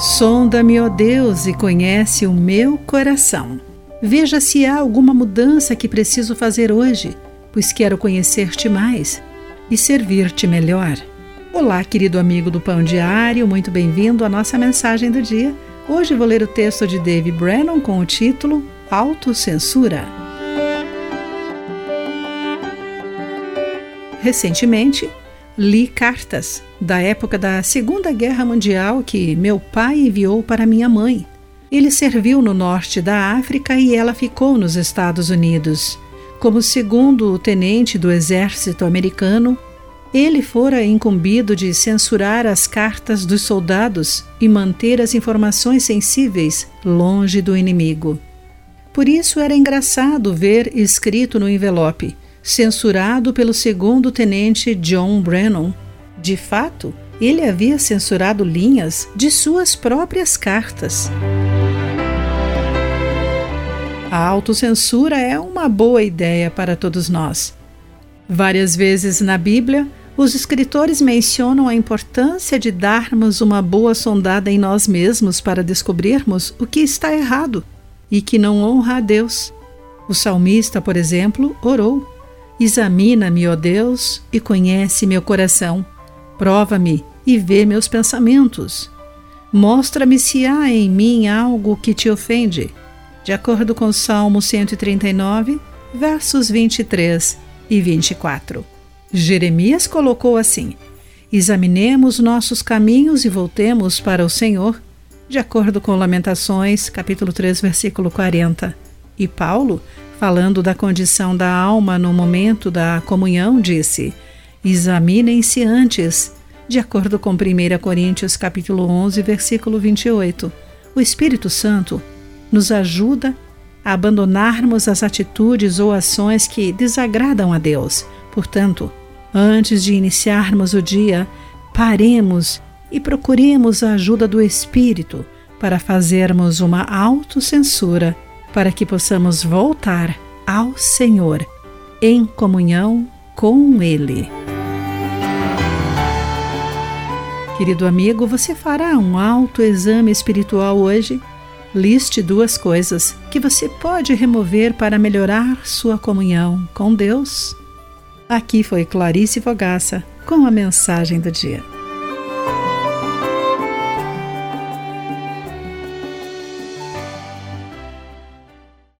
Sonda-me, ó Deus, e conhece o meu coração. Veja se há alguma mudança que preciso fazer hoje, pois quero conhecer-te mais e servir-te melhor. Olá, querido amigo do Pão Diário, muito bem-vindo à nossa mensagem do dia. Hoje vou ler o texto de Dave Brennan com o título Autocensura. Recentemente, li cartas da época da Segunda Guerra Mundial que meu pai enviou para minha mãe. Ele serviu no norte da África e ela ficou nos Estados Unidos. Como segundo tenente do exército americano, ele fora incumbido de censurar as cartas dos soldados e manter as informações sensíveis longe do inimigo. Por isso era engraçado ver escrito no envelope censurado pelo segundo tenente John Brennan. De fato, ele havia censurado linhas de suas próprias cartas. A autocensura é uma boa ideia para todos nós. Várias vezes na Bíblia, os escritores mencionam a importância de darmos uma boa sondada em nós mesmos para descobrirmos o que está errado e que não honra a Deus. O salmista, por exemplo, orou Examina-me, ó Deus, e conhece meu coração. Prova-me e vê meus pensamentos. Mostra-me se há em mim algo que te ofende. De acordo com Salmo 139, versos 23 e 24. Jeremias colocou assim: Examinemos nossos caminhos e voltemos para o Senhor, de acordo com Lamentações, capítulo 3, versículo 40. E Paulo falando da condição da alma no momento da comunhão, disse: Examinem-se antes, de acordo com 1 Coríntios capítulo 11, versículo 28. O Espírito Santo nos ajuda a abandonarmos as atitudes ou ações que desagradam a Deus. Portanto, antes de iniciarmos o dia, paremos e procuremos a ajuda do Espírito para fazermos uma autocensura para que possamos voltar ao Senhor em comunhão com Ele. Querido amigo, você fará um autoexame espiritual hoje? Liste duas coisas que você pode remover para melhorar sua comunhão com Deus. Aqui foi Clarice Fogaça com a mensagem do dia.